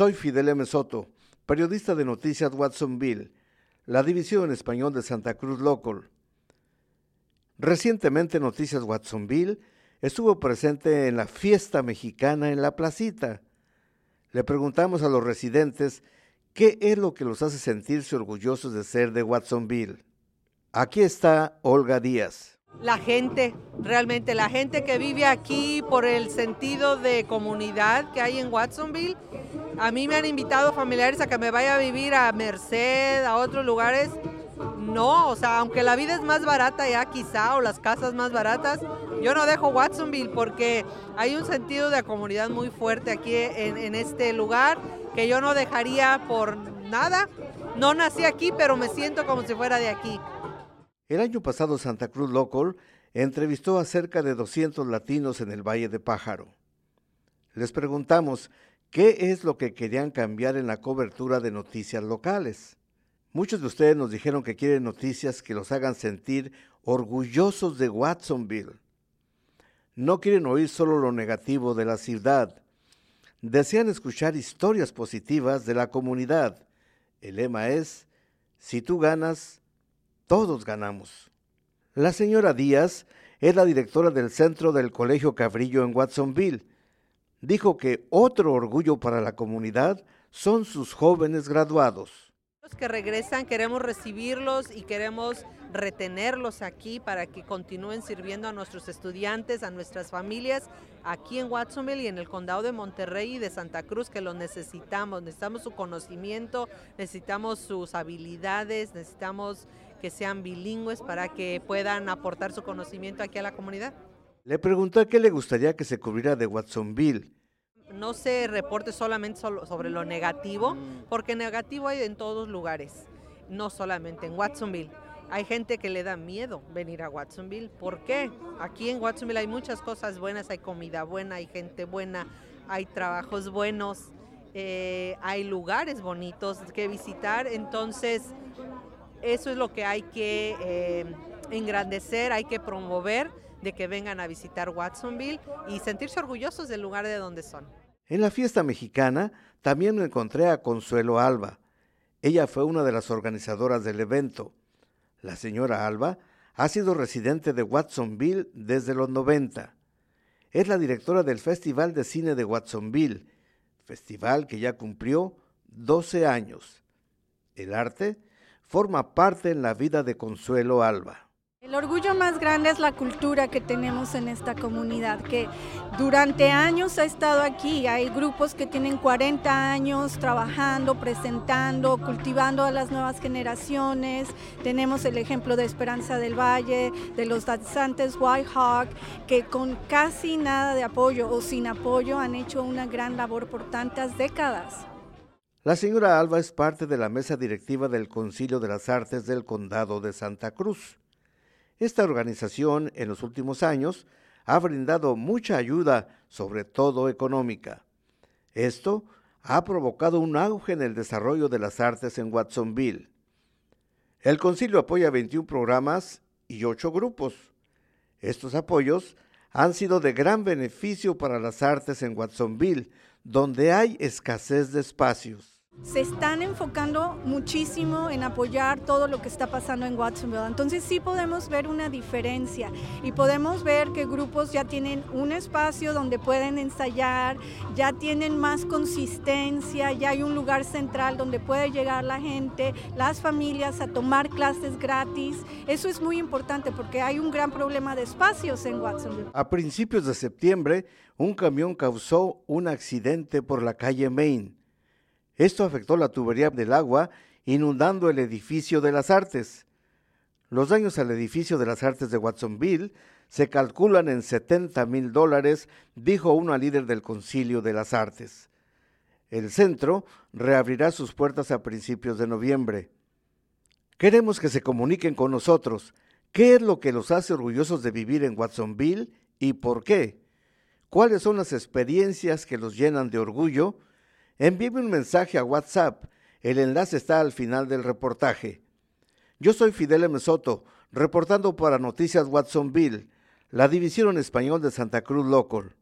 Soy Fidel M. Soto, periodista de Noticias Watsonville, la división en español de Santa Cruz Local. Recientemente Noticias Watsonville estuvo presente en la fiesta mexicana en la placita. Le preguntamos a los residentes qué es lo que los hace sentirse orgullosos de ser de Watsonville. Aquí está Olga Díaz. La gente, realmente la gente que vive aquí por el sentido de comunidad que hay en Watsonville. A mí me han invitado familiares a que me vaya a vivir a Merced, a otros lugares. No, o sea, aunque la vida es más barata ya quizá, o las casas más baratas, yo no dejo Watsonville porque hay un sentido de comunidad muy fuerte aquí en, este lugar que yo no dejaría por nada. No nací aquí, pero me siento como si fuera de aquí. El año pasado Santa Cruz Local entrevistó a cerca de 200 latinos en el Valle de Pájaro. Les preguntamos qué es lo que querían cambiar en la cobertura de noticias locales. Muchos de ustedes nos dijeron que quieren noticias que los hagan sentir orgullosos de Watsonville. No quieren oír solo lo negativo de la ciudad. Desean escuchar historias positivas de la comunidad. El lema es, si tú ganas, todos ganamos. La señora Díaz es la directora del centro del Colegio Cabrillo en Watsonville. Dijo que otro orgullo para la comunidad son sus jóvenes graduados. Los que regresan queremos recibirlos y queremos retenerlos aquí para que continúen sirviendo a nuestros estudiantes, a nuestras familias aquí en Watsonville y en el condado de Monterrey y de Santa Cruz que los necesitamos. Necesitamos su conocimiento, necesitamos sus habilidades, necesitamos que sean bilingües para que puedan aportar su conocimiento aquí a la comunidad. Le pregunté qué le gustaría que se cubriera de Watsonville. No se reporte solamente sobre lo negativo, porque negativo hay en todos lugares, no solamente en Watsonville. Hay gente que le da miedo venir a Watsonville. ¿Por qué? Aquí en Watsonville hay muchas cosas buenas, hay comida buena, hay gente buena, hay trabajos buenos, eh, hay lugares bonitos que visitar. Entonces, eso es lo que hay que eh, engrandecer, hay que promover de que vengan a visitar Watsonville y sentirse orgullosos del lugar de donde son. En la fiesta mexicana también encontré a Consuelo Alba. Ella fue una de las organizadoras del evento. La señora Alba ha sido residente de Watsonville desde los 90. Es la directora del Festival de Cine de Watsonville, festival que ya cumplió 12 años. El arte forma parte en la vida de Consuelo Alba. El orgullo más grande es la cultura que tenemos en esta comunidad, que durante años ha estado aquí. Hay grupos que tienen 40 años trabajando, presentando, cultivando a las nuevas generaciones. Tenemos el ejemplo de Esperanza del Valle, de los danzantes White Hawk, que con casi nada de apoyo o sin apoyo han hecho una gran labor por tantas décadas. La señora Alba es parte de la mesa directiva del Concilio de las Artes del Condado de Santa Cruz. Esta organización en los últimos años ha brindado mucha ayuda, sobre todo económica. Esto ha provocado un auge en el desarrollo de las artes en Watsonville. El concilio apoya 21 programas y 8 grupos. Estos apoyos han sido de gran beneficio para las artes en Watsonville, donde hay escasez de espacios se están enfocando muchísimo en apoyar todo lo que está pasando en Watsonville. Entonces sí podemos ver una diferencia y podemos ver que grupos ya tienen un espacio donde pueden ensayar, ya tienen más consistencia, ya hay un lugar central donde puede llegar la gente, las familias a tomar clases gratis. Eso es muy importante porque hay un gran problema de espacios en Watsonville. A principios de septiembre, un camión causó un accidente por la calle Main esto afectó la tubería del agua, inundando el edificio de las artes. Los daños al edificio de las artes de Watsonville se calculan en 70 mil dólares, dijo una líder del Concilio de las Artes. El centro reabrirá sus puertas a principios de noviembre. Queremos que se comuniquen con nosotros. ¿Qué es lo que los hace orgullosos de vivir en Watsonville y por qué? ¿Cuáles son las experiencias que los llenan de orgullo? Envíeme un mensaje a WhatsApp. El enlace está al final del reportaje. Yo soy Fidel M. Soto, reportando para Noticias Watsonville, la división en español de Santa Cruz Local.